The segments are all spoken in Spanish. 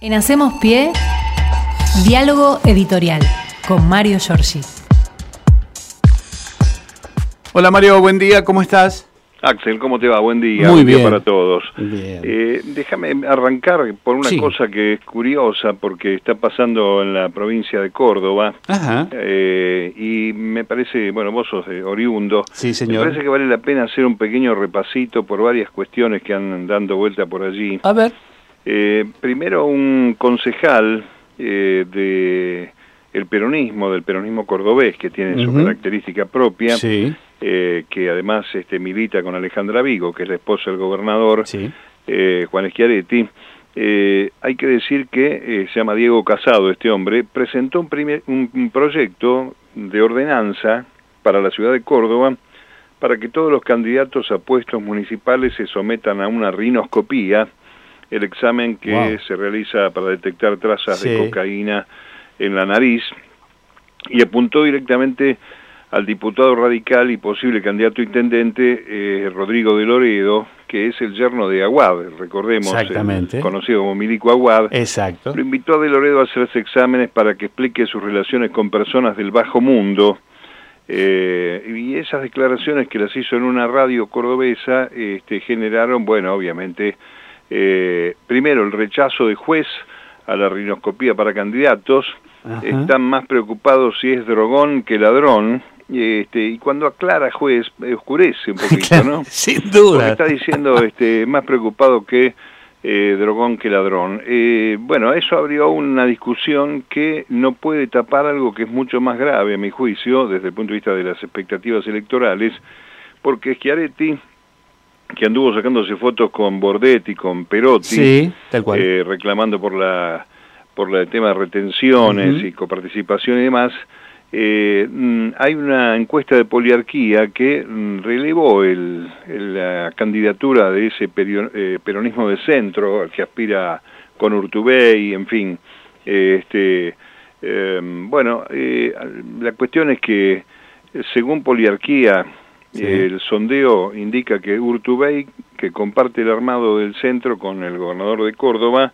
En Hacemos Pie, diálogo editorial con Mario Giorgi. Hola Mario, buen día, ¿cómo estás? Axel, ¿cómo te va? Buen día. Muy Buen día bien. para todos. Bien. Eh, déjame arrancar por una Sí. cosa que es curiosa porque está pasando en la provincia de Córdoba Ajá. eh, y me parece, bueno, vos sos de oriundo, Sí, señor. me parece que vale la pena hacer un pequeño repasito por varias cuestiones que andan dando vuelta por allí. A ver. Eh, primero un concejal eh, de el peronismo, del peronismo cordobés, que tiene su característica propia, Sí, eh, que además este, milita con Alejandra Vigo, que es la esposa del gobernador sí. eh, Juan Schiaretti. Eh, hay que decir que eh, se llama Diego Casado, este hombre, presentó un, primer, un, un proyecto de ordenanza para la ciudad de Córdoba para que todos los candidatos a puestos municipales se sometan a una rinoscopía, el examen que Wow. se realiza para detectar trazas de cocaína en la nariz, y apuntó directamente al diputado radical y posible candidato intendente eh, Rodrigo de Loredo, que es el yerno de Aguad, recordemos, el conocido como Milico Aguad. Exacto. Lo invitó a de Loredo a hacerse exámenes para que explique sus relaciones con personas del bajo mundo. Eh, y esas declaraciones que las hizo en una radio cordobesa este, generaron, bueno, obviamente, eh, primero el rechazo de juez a la rinoscopía para candidatos, Ajá. están más preocupados si es drogón que ladrón, y, este, y cuando aclara juez, oscurece un poquito, ¿no? Sin Porque duda. está diciendo este, más preocupado que eh, drogón que ladrón. Eh, bueno, eso abrió una discusión que no puede tapar algo que es mucho más grave, a mi juicio, desde el punto de vista de las expectativas electorales, porque Schiaretti, que anduvo sacándose fotos con Bordetti, con Perotti, Sí, tal cual. eh, reclamando por la por el tema de retenciones y coparticipación y demás, eh, mm, hay una encuesta de poliarquía que mm, relevó el, el- la candidatura de ese perio- eh, peronismo de centro al que aspira con Urtubey, en fin. eh, este, eh, bueno, eh, la cuestión es que según poliarquía, Sí. el sondeo indica que Urtubey, que comparte el armado del centro con el gobernador de Córdoba,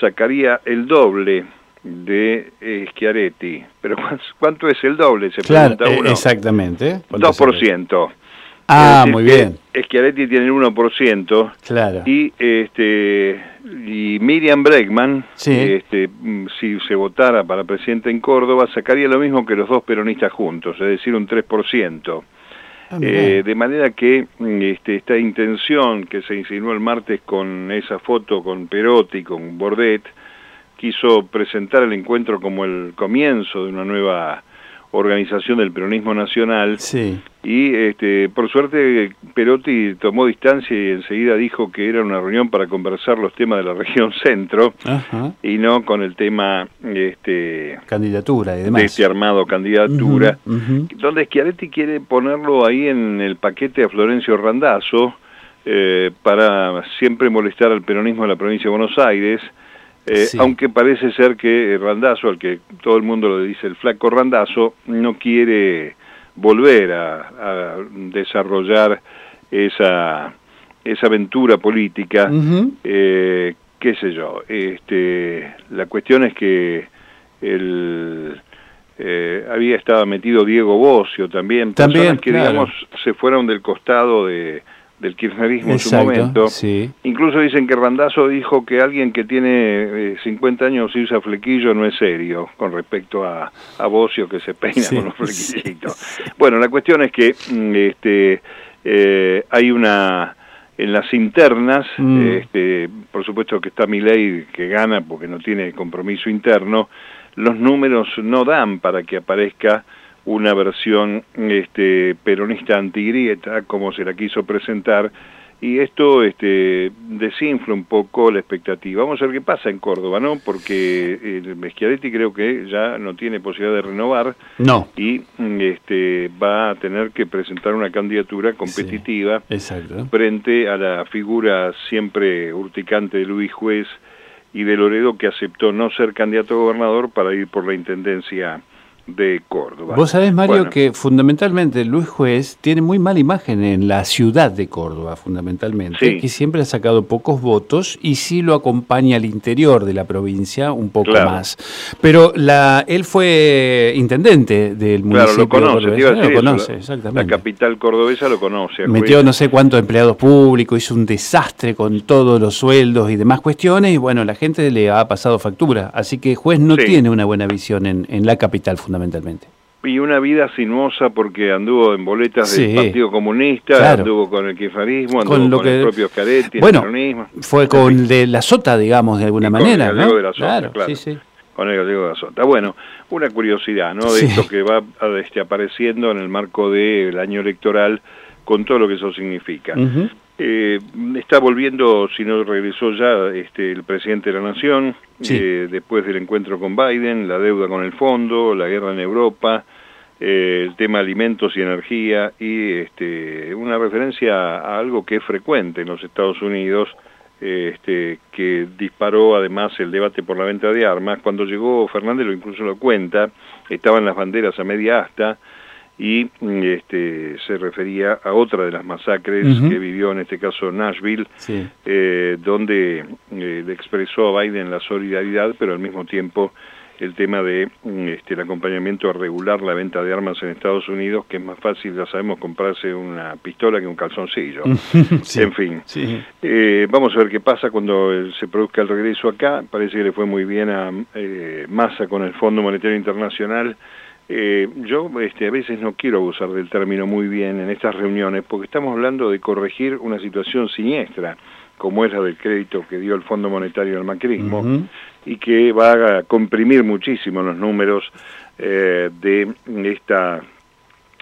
sacaría el doble de eh, Schiaretti. Pero ¿cuán- ¿cuánto es el doble? Se Claro, pregunta eh, uno. exactamente. ¿Cuánto se ve? 2%. Ah, muy bien. Schiaretti tiene el 1%. Claro. Y este y Miriam Bregman, Sí. este, mm, si se votara para presidente en Córdoba, sacaría lo mismo que los dos peronistas juntos, es decir, un 3%. Ah. Eh, de manera que mm, este, esta intención que se insinuó el martes con esa foto con Perotti, con Bordet, quiso presentar el encuentro como el comienzo de una nueva organización del peronismo nacional Sí. y este, por suerte Perotti tomó distancia y enseguida dijo que era una reunión para conversar los temas de la región centro Ajá. y no con el tema este, Candidatura y demás. de este armado candidatura donde Schiaretti quiere ponerlo ahí en el paquete a Florencio Randazzo eh, para siempre molestar al peronismo de la provincia de Buenos Aires, eh, Sí. aunque parece ser que Randazzo, al que todo el mundo le dice el flaco Randazzo, no quiere volver a, a desarrollar esa, esa aventura política eh, qué sé yo, este, la cuestión es que el, eh, había estado metido Diego Bocio también, También, personas que claro. digamos se fueron del costado de, del kirchnerismo en su momento. sí. Incluso dicen que Randazzo dijo que alguien que tiene eh, 50 años y usa flequillo no es serio con respecto a, a Bocio que se peina Sí, con los flequillitos. Bueno, la cuestión es que mm, este, eh, hay una en las internas, Mm. este, por supuesto que está Milei que gana porque no tiene compromiso interno, los números no dan para que aparezca una versión este, peronista antigrieta, como se la quiso presentar, y esto este, desinfla un poco la expectativa. Vamos a ver qué pasa en Córdoba, ¿no? Porque eh, Schiaretti creo que ya no tiene posibilidad de renovar No. y este, va a tener que presentar una candidatura competitiva Exacto. frente a la figura siempre urticante de Luis Juez y de Loredo que aceptó no ser candidato a gobernador para ir por la intendencia de Córdoba. Vos sabés, Mario, que fundamentalmente Luis Juez tiene muy mala imagen en la ciudad de Córdoba, fundamentalmente, que siempre ha sacado pocos votos y sí lo acompaña al interior de la provincia un poco más. Pero la, él fue intendente del municipio. Claro, lo conoce, lo conoce, exactamente. La capital cordobesa lo conoce. Metió no sé cuántos empleados públicos, hizo un desastre con todos los sueldos y demás cuestiones y bueno, la gente le ha pasado factura. Así que Juez no tiene una buena visión en, en la capital fundamentalmente fundamentalmente. Y una vida sinuosa porque anduvo en boletas del Partido Comunista, anduvo con el kirchnerismo, anduvo con, lo que, el propio Scaretti, bueno, fue con de la sota, digamos, de alguna manera, con el de la sota, claro, Sí, sí. Con el gallego de la sota. Bueno, una curiosidad, ¿no? De esto que va este, apareciendo en el marco del año electoral con todo lo que eso significa. Eh, está volviendo, si no regresó ya, este, el presidente de la Nación, eh, después del encuentro con Biden, la deuda con el fondo, la guerra en Europa, eh, el tema alimentos y energía, y este, una referencia a algo que es frecuente en los Estados Unidos, este, que disparó además el debate por la venta de armas. Cuando llegó Fernández lo incluso lo cuenta, estaban las banderas a media asta, y este, se refería a otra de las masacres que vivió en este caso Nashville, eh, donde eh, le expresó a Biden la solidaridad, pero al mismo tiempo el tema de este, el acompañamiento a regular la venta de armas en Estados Unidos, que es más fácil, ya sabemos, comprarse una pistola que un calzoncillo. En fin, eh, vamos a ver qué pasa cuando se produzca el regreso acá. Parece que le fue muy bien a Massa con el Fondo Monetario Internacional eh, yo este, a veces no quiero abusar del término muy bien en estas reuniones porque estamos hablando de corregir una situación siniestra como es la del crédito que dio el Fondo Monetario al macrismo y que va a comprimir muchísimo los números eh, de esta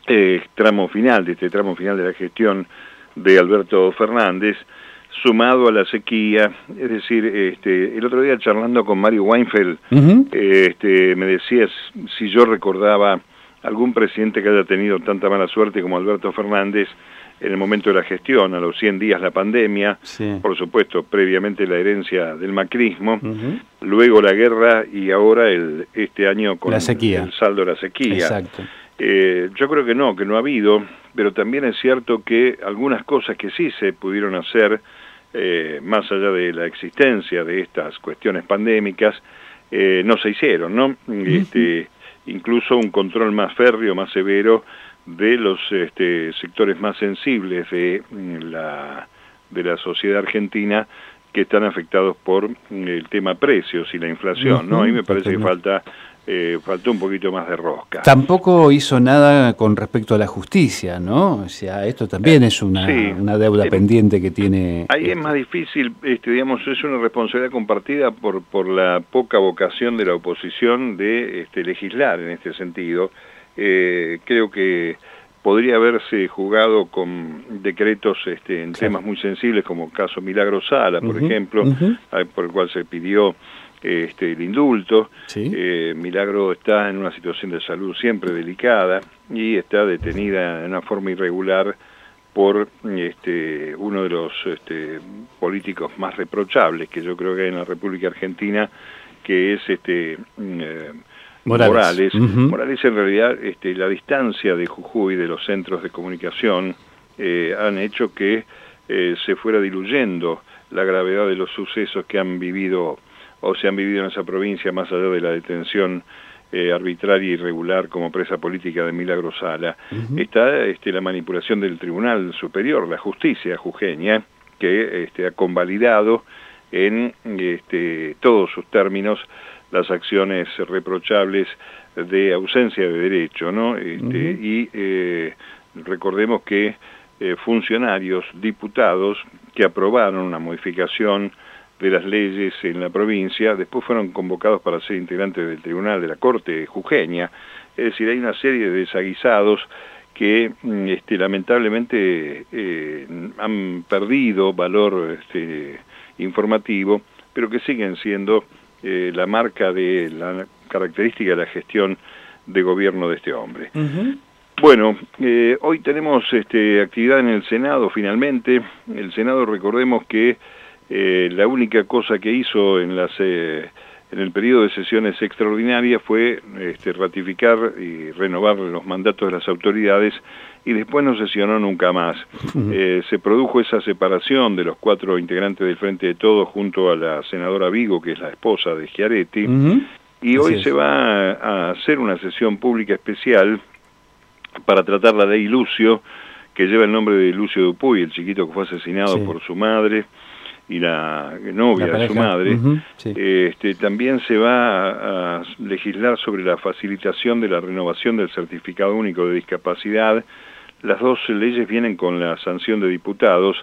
eh, tramo final, de este tramo final de la gestión de Alberto Fernández sumado a la sequía, es decir, este, el otro día charlando con Mario Weinfeld, este, me decía si yo recordaba algún presidente que haya tenido tanta mala suerte como Alberto Fernández en el momento de la gestión, a los 100 días la pandemia, por supuesto, previamente la herencia del macrismo, luego la guerra y ahora el, este año con la sequía. el saldo de la sequía. Eh, yo creo que no, que no ha habido, pero también es cierto que algunas cosas que sí se pudieron hacer, eh, más allá de la existencia de estas cuestiones pandémicas, eh, no se hicieron, ¿no? Este, incluso un control más férreo, más severo de los este, sectores más sensibles de mm, la, de la sociedad argentina que están afectados por mm, el tema precios y la inflación, ¿no? Ahí me parece que falta eh, faltó un poquito más de rosca. Tampoco hizo nada con respecto a la justicia, ¿no? O sea, esto también es una, una deuda eh, pendiente que tiene... Ahí es más difícil, este, digamos, es una responsabilidad compartida por, por la poca vocación de la oposición de este, legislar en este sentido. Eh, creo que podría haberse jugado con decretos este, en temas muy sensibles como el caso Milagro Sala, por ejemplo, por el cual se pidió este, el indulto. Eh, Milagro está en una situación de salud siempre delicada y está detenida de una forma irregular por este, uno de los este, políticos más reprochables que yo creo que hay en la República Argentina, que es este, mm, eh, Morales. Morales. en realidad, este, la distancia de Jujuy de los centros de comunicación eh, han hecho que se fuera diluyendo la gravedad de los sucesos que han vivido o se han vivido en esa provincia más allá de la detención eh, arbitraria y irregular como presa política de Milagro Sala, está este, la manipulación del Tribunal Superior, la justicia jujeña, que este, ha convalidado en este, todos sus términos las acciones reprochables de ausencia de derecho, ¿no? Este, Y eh, recordemos que eh, funcionarios, diputados que aprobaron una modificación de las leyes en la provincia, después fueron convocados para ser integrantes del Tribunal de la Corte Jujeña, es decir, hay una serie de desaguisados que mm, este, lamentablemente eh, han perdido valor este, informativo, pero que siguen siendo eh, la marca de la característica de la gestión de gobierno de este hombre. Bueno, eh, hoy tenemos este, actividad en el Senado finalmente. El Senado recordemos que eh, la única cosa que hizo en las, eh, en el periodo de sesiones extraordinarias fue este, ratificar y renovar los mandatos de las autoridades y después no sesionó nunca más. Eh, se produjo esa separación de los cuatro integrantes del Frente de Todos junto a la senadora Vigo, que es la esposa de Giaretti, y hoy se va a hacer una sesión pública especial para tratar la ley Lucio, que lleva el nombre de Lucio Dupuy, el chiquito que fue asesinado por su madre y la novia de su madre, este, también se va a, legislar sobre la facilitación de la renovación del certificado único de discapacidad. Las dos leyes vienen con la sanción de diputados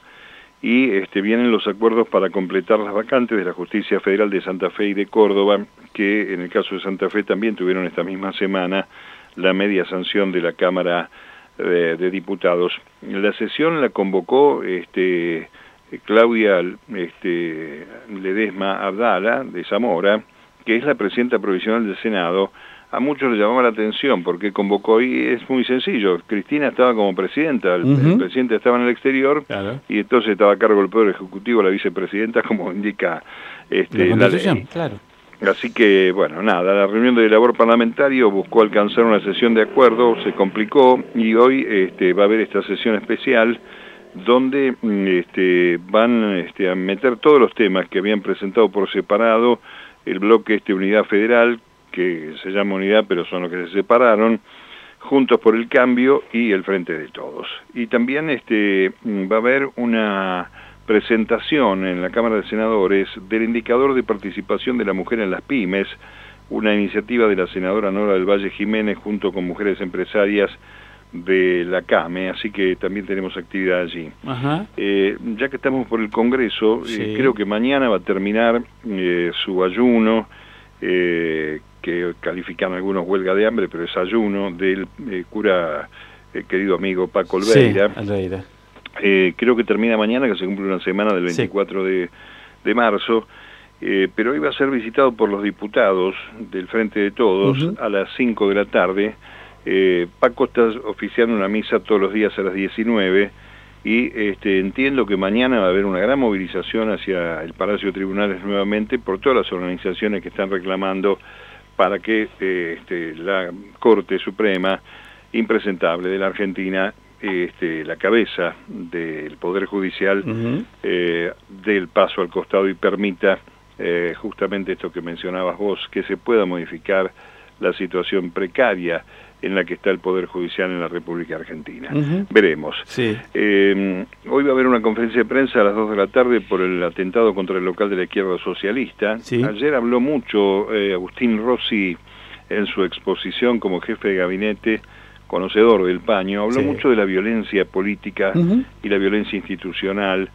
y este, vienen los acuerdos para completar las vacantes de la Justicia Federal de Santa Fe y de Córdoba, que en el caso de Santa Fe también tuvieron esta misma semana la media sanción de la Cámara de, de Diputados. La sesión la convocó este, Claudia este, Ledesma Abdala, de Zamora, que es la presidenta provisional del Senado, a muchos le llamaba la atención porque convocó y es muy sencillo. Cristina estaba como presidenta, el, presidente estaba en el exterior y entonces estaba a cargo del Poder Ejecutivo la vicepresidenta, como indica este, la, ley. Claro. Así que, bueno, nada, la reunión de labor parlamentario buscó alcanzar una sesión de acuerdo, se complicó y hoy este, va a haber esta sesión especial donde mm, este, van este, a meter todos los temas que habían presentado por separado el bloque este Unidad Federal, que se llama Unidad, pero son los que se separaron, Juntos por el Cambio y el Frente de Todos. Y también este, mm, va a haber una presentación en la Cámara de Senadores del indicador de participación de la mujer en las pymes, una iniciativa de la senadora Nora del Valle Jiménez junto con mujeres empresarias de la CAME, así que también tenemos actividad allí. Eh, ya que estamos por el Congreso, eh, creo que mañana va a terminar eh, su ayuno, que califican algunos huelga de hambre, pero es ayuno del cura querido amigo Paco Olveira. creo que termina mañana, que se cumple una semana del 24 de, de, marzo. pero hoy va a ser visitado por los diputados del Frente de Todos a las 5 de la tarde eh, Paco está oficiando una misa todos los días a las 19 y este, entiendo que mañana va a haber una gran movilización hacia el Palacio de Tribunales nuevamente por todas las organizaciones que están reclamando para que eh, este, la Corte Suprema, impresentable de la Argentina, este, la cabeza del Poder Judicial, eh, dé el paso al costado y permita eh, justamente esto que mencionabas vos, que se pueda modificar la situación precaria en la que está el Poder Judicial en la República Argentina. Veremos. Eh, hoy va a haber una conferencia de prensa a las 2 de la tarde por el atentado contra el local de la izquierda socialista. Ayer habló mucho eh, Agustín Rossi en su exposición como jefe de gabinete, conocedor del paño, habló mucho de la violencia política y la violencia institucional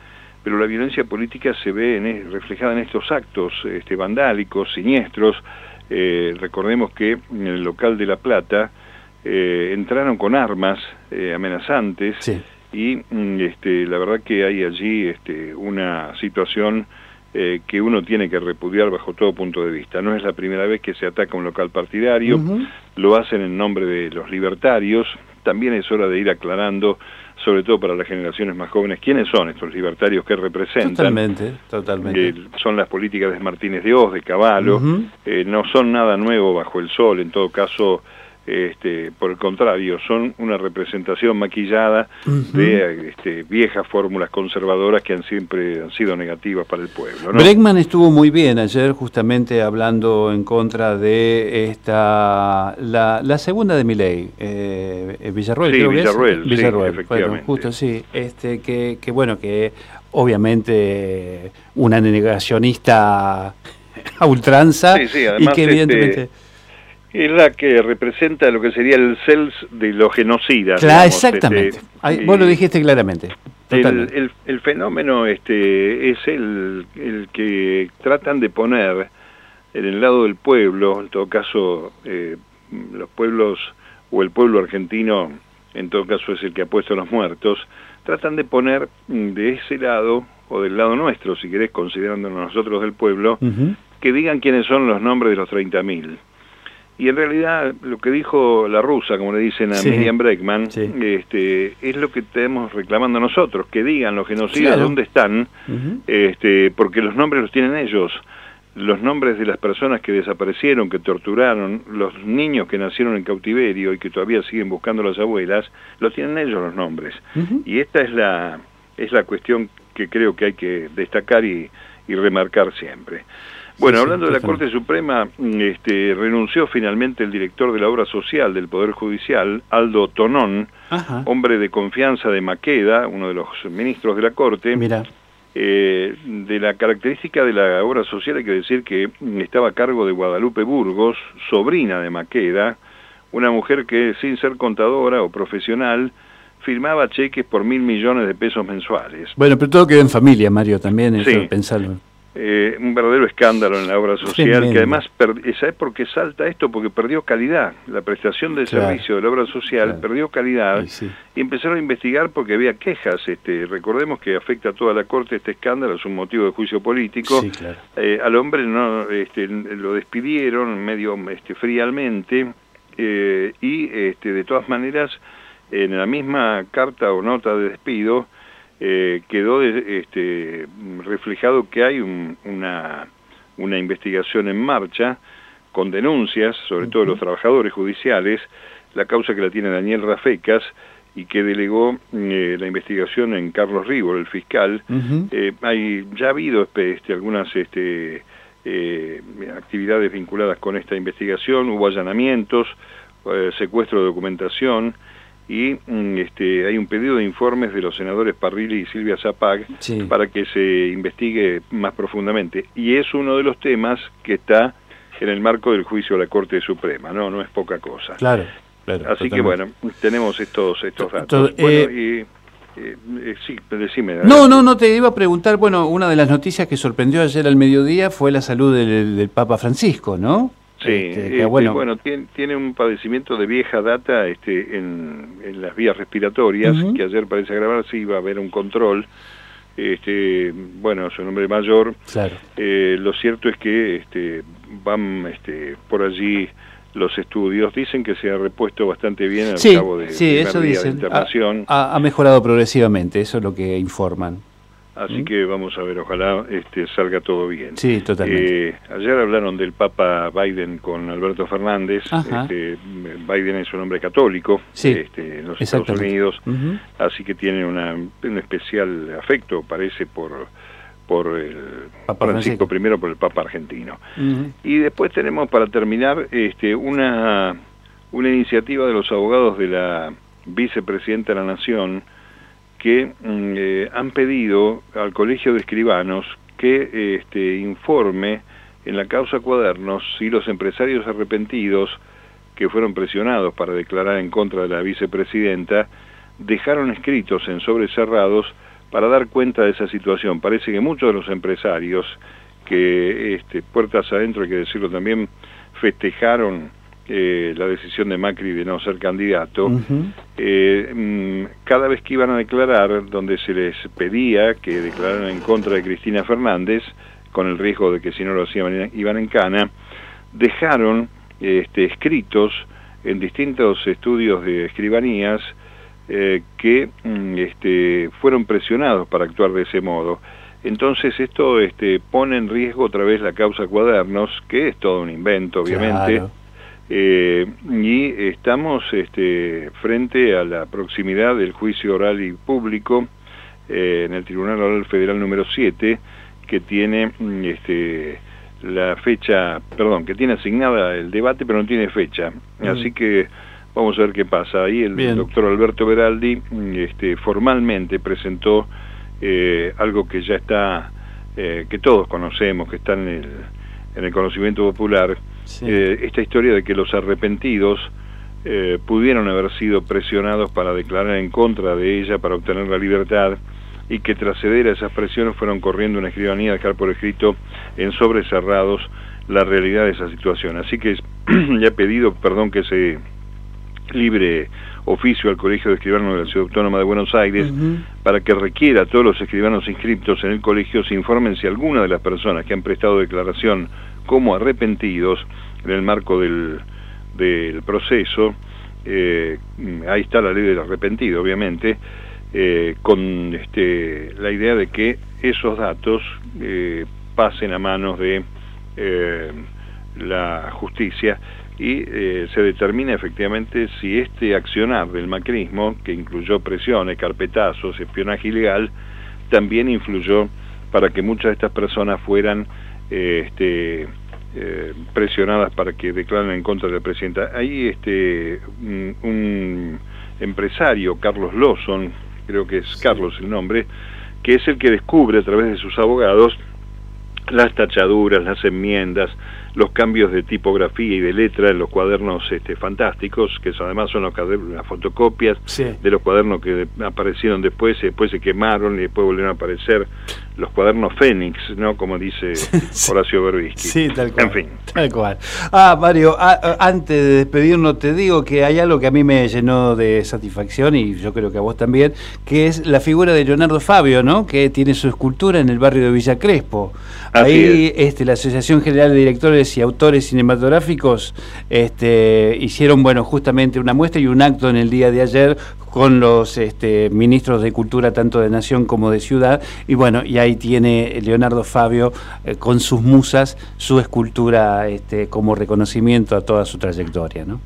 pero la violencia política se ve en, reflejada en estos actos este, vandálicos, siniestros. Eh, recordemos que en el local de La Plata eh, entraron con armas eh, amenazantes y mm, este, la verdad que hay allí este, una situación eh, que uno tiene que repudiar bajo todo punto de vista. No es la primera vez que se ataca un local partidario, lo hacen en nombre de los libertarios, también es hora de ir aclarando, sobre todo para las generaciones más jóvenes, quiénes son estos libertarios que representan. Totalmente, totalmente. son las políticas de Martínez de Oz, de Caballo, no son nada nuevo bajo el sol, en todo caso este, por el contrario, son una representación maquillada de este, viejas fórmulas conservadoras que han siempre han sido negativas para el pueblo. Bregman estuvo muy bien ayer justamente hablando en contra de esta la, segunda de mi ley, eh, Villarruel. Sí, Villarruel, Villarruel, efectivamente. justo sí, este, que, que bueno, que obviamente una negacionista a ultranza y que este, evidentemente es la que representa lo que sería el CELS de los genocidas. Claro, exactamente. Este, vos lo dijiste claramente. El, el, fenómeno este, es el, el que tratan de poner en el lado del pueblo, en todo caso eh, los pueblos o el pueblo argentino, en todo caso es el que ha puesto a los muertos, tratan de poner de ese lado o del lado nuestro, si querés, considerándonos nosotros del pueblo, que digan quiénes son los nombres de los 30.000 y en realidad lo que dijo la rusa, como le dicen a Miriam Breckman, este, es lo que estamos reclamando nosotros, que digan los genocidas dónde están, este, porque los nombres los tienen ellos. los nombres de las personas que desaparecieron, que torturaron, los niños que nacieron en cautiverio y que todavía siguen buscando las abuelas, lo tienen ellos los nombres. Y esta es la, es la cuestión que creo que hay que destacar y, remarcar siempre. Bueno, hablando de la Corte Suprema, este, renunció finalmente el director de la obra social del Poder Judicial, Aldo Tonón, hombre de confianza de Maqueda, uno de los ministros de la Corte. Mira. Eh, de la característica de la obra social hay que decir que estaba a cargo de Guadalupe Burgos, sobrina de Maqueda, una mujer que sin ser contadora o profesional firmaba cheques por mil millones de pesos mensuales. Bueno, pero todo quedó en familia, Mario, también, eso, pensarlo. Eh, un verdadero escándalo en la obra social, que además, ¿sabes por qué salta esto? Porque perdió calidad. La prestación del servicio de la obra social perdió calidad y empezaron a investigar porque había quejas. Este, recordemos que afecta a toda la Corte este escándalo, es un motivo de juicio político. Eh, al hombre no este, lo despidieron medio este, fríamente eh, y este, de todas maneras en la misma carta o nota de despido eh, quedó este, reflejado que hay una, una investigación en marcha con denuncias, sobre todo de los trabajadores judiciales, la causa que la tiene Daniel Rafecas y que delegó eh, la investigación en Carlos Rivo, el fiscal. Eh, hay ya ha habido este, algunas este, actividades vinculadas con esta investigación, hubo allanamientos, secuestro de documentación, y mm, este, hay un pedido de informes de los senadores Parrilli y Silvia Zapag para que se investigue más profundamente. Y es uno de los temas que está en el marco del juicio de la Corte Suprema, ¿no? No es poca cosa. Claro, claro. Así que bueno, tenemos estos, estos datos. bueno, eh, y, eh, eh, sí, decime. No, no, no, te iba a preguntar, bueno, una de las noticias que sorprendió ayer al mediodía fue la salud del Papa Francisco, ¿no? Sí, este, este, bueno, tiene, un padecimiento de vieja data este, en, las vías respiratorias, que ayer parece agravarse, iba a haber un control. Este, bueno, su nombre mayor. Claro. Eh, lo cierto es que este, van este, por allí los estudios. Dicen que se ha repuesto bastante bien al cabo de, sí, eso dicen. internación. ha mejorado progresivamente, eso es lo que informan. Así ¿Mm? que vamos a ver, ojalá este, salga todo bien. Sí, totalmente. Eh, ayer hablaron del Papa Biden con Alberto Fernández. Este, Biden es un hombre católico este, en los Estados Unidos, así que tiene una, un especial afecto, parece, por por el Papa Francisco I, por el Papa argentino. Y después tenemos, para terminar, este, una, una iniciativa de los abogados de la vicepresidenta de la Nación, que mm, eh, han pedido al Colegio de Escribanos que este, informe en la causa Cuadernos si los empresarios arrepentidos que fueron presionados para declarar en contra de la vicepresidenta dejaron escritos en sobres cerrados para dar cuenta de esa situación. Parece que muchos de los empresarios que este, puertas adentro, hay que decirlo también, festejaron eh, la decisión de Macri de no ser candidato, eh, mm, cada vez que iban a declarar, donde se les pedía que declararan en contra de Cristina Fernández, con el riesgo de que si no lo hacían iban en cana, dejaron este, escritos en distintos estudios de escribanías eh, que mm, este, fueron presionados para actuar de ese modo. Entonces esto este, pone en riesgo otra vez la causa cuadernos, que es todo un invento, obviamente. Eh, y estamos este, frente a la proximidad del juicio oral y público eh, en el Tribunal Oral Federal número 7, que tiene mm, este, la fecha, perdón, que tiene asignada el debate, pero no tiene fecha. Mm. Así que vamos a ver qué pasa. Ahí el doctor Alberto Beraldi mm, este, formalmente presentó eh, algo que ya está, que todos conocemos, que está en el, en el conocimiento popular, eh, esta historia de que los arrepentidos eh, pudieron haber sido presionados para declarar en contra de ella, para obtener la libertad, y que tras ceder a esas presiones fueron corriendo una escribanía a dejar por escrito en sobres cerrados la realidad de esa situación. Así que ya he pedido, perdón, que se libre oficio al Colegio de Escribanos de la Ciudad Autónoma de Buenos Aires para que requiera a todos los escribanos inscriptos en el colegio se informen si alguna de las personas que han prestado declaración como arrepentidos en el marco del, del proceso, eh, ahí está la ley del arrepentido, obviamente, eh, con este, la idea de que esos datos eh, pasen a manos de la justicia y se determina efectivamente si este accionar del macrismo, que incluyó presiones, carpetazos, espionaje ilegal, también influyó para que muchas de estas personas fueran este, eh, presionadas para que declaren en contra de la presidenta. Hay este, un, empresario, Carlos Lawson, creo que es Carlos el nombre, que es el que descubre a través de sus abogados las tachaduras, las enmiendas, los cambios de tipografía y de letra en los cuadernos este, fantásticos, que además son los las fotocopias de los cuadernos que aparecieron después, y después se quemaron y después volvieron a aparecer los cuadernos Fénix, ¿no? Como dice Horacio Berbisky. Sí, tal cual. En fin. Tal cual. Ah, Mario, antes de despedirnos te digo que hay algo que a mí me llenó de satisfacción y yo creo que a vos también, que es la figura de Leonardo Fabio, ¿no? Que tiene su escultura en el barrio de Villa Crespo. Ahí este, la Asociación General de Directores y Autores Cinematográficos este, hicieron, bueno, justamente una muestra y un acto en el día de ayer con los este, ministros de Cultura tanto de Nación como de Ciudad y bueno, y ahí tiene Leonardo Fabio eh, con sus musas su escultura este, como reconocimiento a toda su trayectoria, ¿no?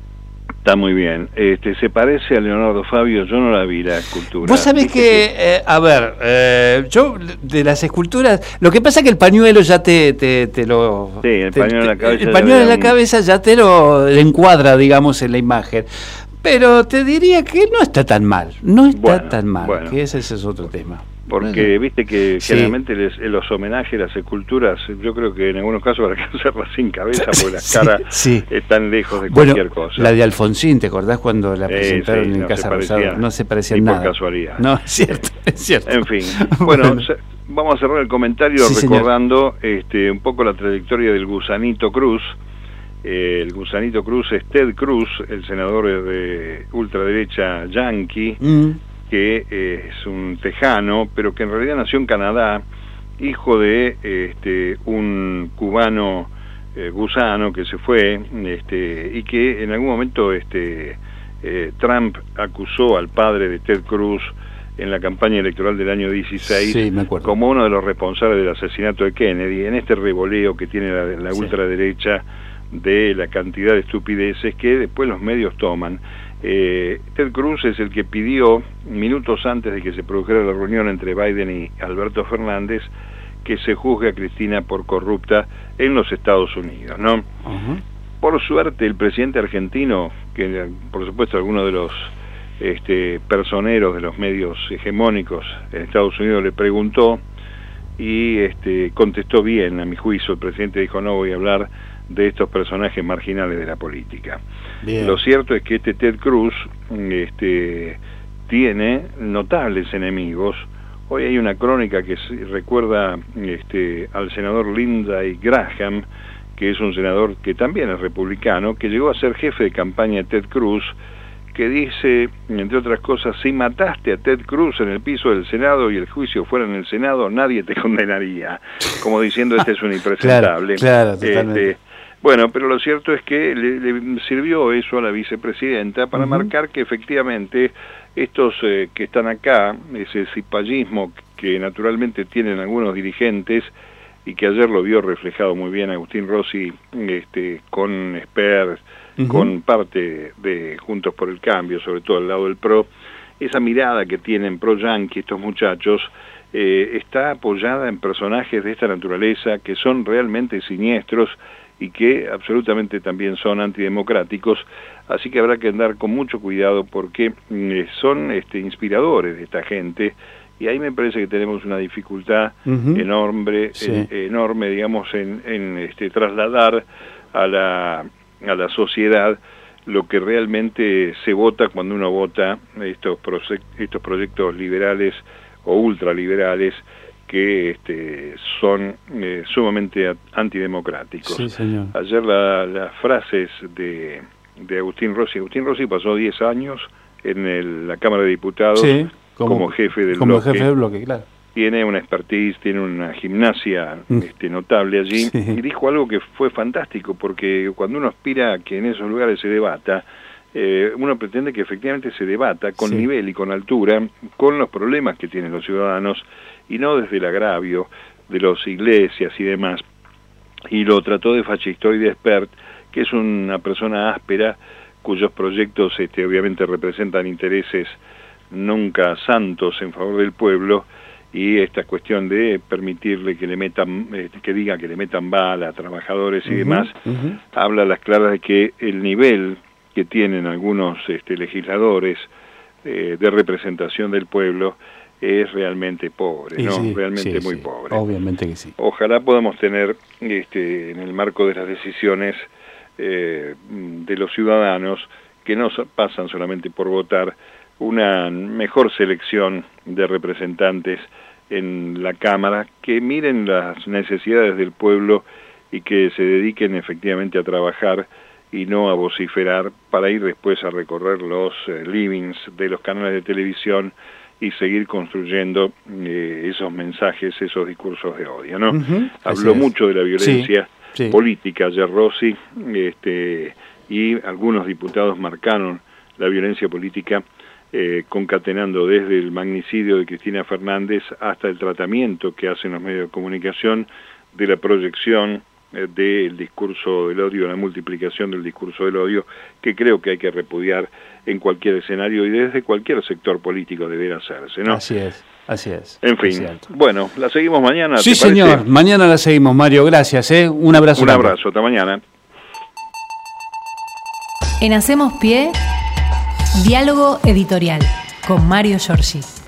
Está muy bien. Este, ¿Se parece a Leonardo Fabio? Yo no la vi la escultura. Vos sabés que, eh, a ver, eh, yo de las esculturas, lo que pasa es que el pañuelo ya te, te, lo... Sí, el pañuelo en la cabeza. El pañuelo en la cabeza ya te lo encuadra, digamos, en la imagen. Pero te diría que no está tan mal, no está tan mal, que ese, es otro tema. Porque viste que generalmente los homenajes, las esculturas, yo creo que en algunos casos para que hacerlas sin cabeza porque las caras están lejos de cualquier cosa. La de Alfonsín, ¿te acordás cuando la presentaron en Casa Rosada? No se parecía nada. por casualidad. No, es cierto, es cierto. En fin, bueno, vamos a cerrar el comentario recordando este, un poco la trayectoria del gusanito Cruz, el gusanito Cruz es Ted Cruz, el senador de ultraderecha yankee, mm. que es un tejano, pero que en realidad nació en Canadá, hijo de este, un cubano eh, gusano que se fue este, y que en algún momento este, eh, Trump acusó al padre de Ted Cruz en la campaña electoral del año 16 como uno de los responsables del asesinato de Kennedy, en este revoleo que tiene la, ultraderecha de la cantidad de estupideces que después los medios toman. Eh, Ted Cruz es el que pidió, minutos antes de que se produjera la reunión entre Biden y Alberto Fernández, que se juzgue a Cristina por corrupta en los Estados Unidos, ¿no? Por suerte, el presidente argentino, que por supuesto alguno de los este, personeros de los medios hegemónicos en Estados Unidos le preguntó y este, contestó bien, a mi juicio, el presidente dijo no voy a hablar de estos personajes marginales de la política. Lo cierto es que este Ted Cruz este, tiene notables enemigos. Hoy hay una crónica que recuerda este, al senador Lindsey Graham, que es un senador que también es republicano, que llegó a ser jefe de campaña de Ted Cruz, que dice, entre otras cosas, si mataste a Ted Cruz en el piso del Senado y el juicio fuera en el Senado, nadie te condenaría. Como diciendo, este es un impresentable. claro, este, bueno, pero lo cierto es que le, sirvió eso a la vicepresidenta para marcar que efectivamente estos eh, que están acá, ese cipallismo que naturalmente tienen algunos dirigentes y que ayer lo vio reflejado muy bien Agustín Rossi este, con Esper, con parte de Juntos por el Cambio, sobre todo al lado del PRO, esa mirada que tienen pro-yanqui estos muchachos, eh, está apoyada en personajes de esta naturaleza que son realmente siniestros y que absolutamente también son antidemocráticos, así que habrá que andar con mucho cuidado porque mm, eh, son este, inspiradores de esta gente y ahí me parece que tenemos una dificultad enorme, enorme, digamos, en, en este, trasladar a la, a la sociedad lo que realmente se vota cuando uno vota estos, estos proyectos liberales o ultraliberales que este, son eh, sumamente antidemocráticos. Ayer las frases de, de, Agustín Rossi, Agustín Rossi pasó 10 años en la Cámara de Diputados como, jefe del como Jefe del bloque claro. Tiene una expertise, tiene una gimnasia mm. este, notable allí y dijo algo que fue fantástico porque cuando uno aspira a que en esos lugares se debata, eh, uno pretende que efectivamente se debata con nivel y con altura con los problemas que tienen los ciudadanos y no desde el agravio de las iglesias y demás. y lo trató de fascistoide expert, que es una persona áspera cuyos proyectos este, obviamente representan intereses nunca santos en favor del pueblo y esta cuestión de permitirle que le metan, este, que diga que le metan bala a trabajadores y demás, habla a las claras de que el nivel que tienen algunos este, legisladores eh, de representación del pueblo es realmente pobre, ¿no? realmente muy pobre. Obviamente que sí. Ojalá podamos tener, este, en el marco de las decisiones eh, de los ciudadanos, que no pasan solamente por votar, una mejor selección de representantes en la Cámara, que miren las necesidades del pueblo y que se dediquen efectivamente a trabajar y no a vociferar para ir después a recorrer los eh, livings de los canales de televisión y seguir construyendo eh, esos mensajes, esos discursos de odio. ¿no? Habló mucho de la violencia política ayer Rossi, este, y algunos diputados marcaron la violencia política eh, concatenando desde el magnicidio de Cristina Fernández hasta el tratamiento que hacen los medios de comunicación de la proyección del discurso del odio, la multiplicación del discurso del odio, que creo que hay que repudiar en cualquier escenario y desde cualquier sector político debería hacerse, ¿no? Así es. Así es. En fin. Bueno, la seguimos mañana. Sí, señor. Mañana la seguimos, Mario. Gracias. ¿eh? Un abrazo. Un abrazo. Hasta mañana. En Hacemos Pie, diálogo editorial con Mario Giorgi.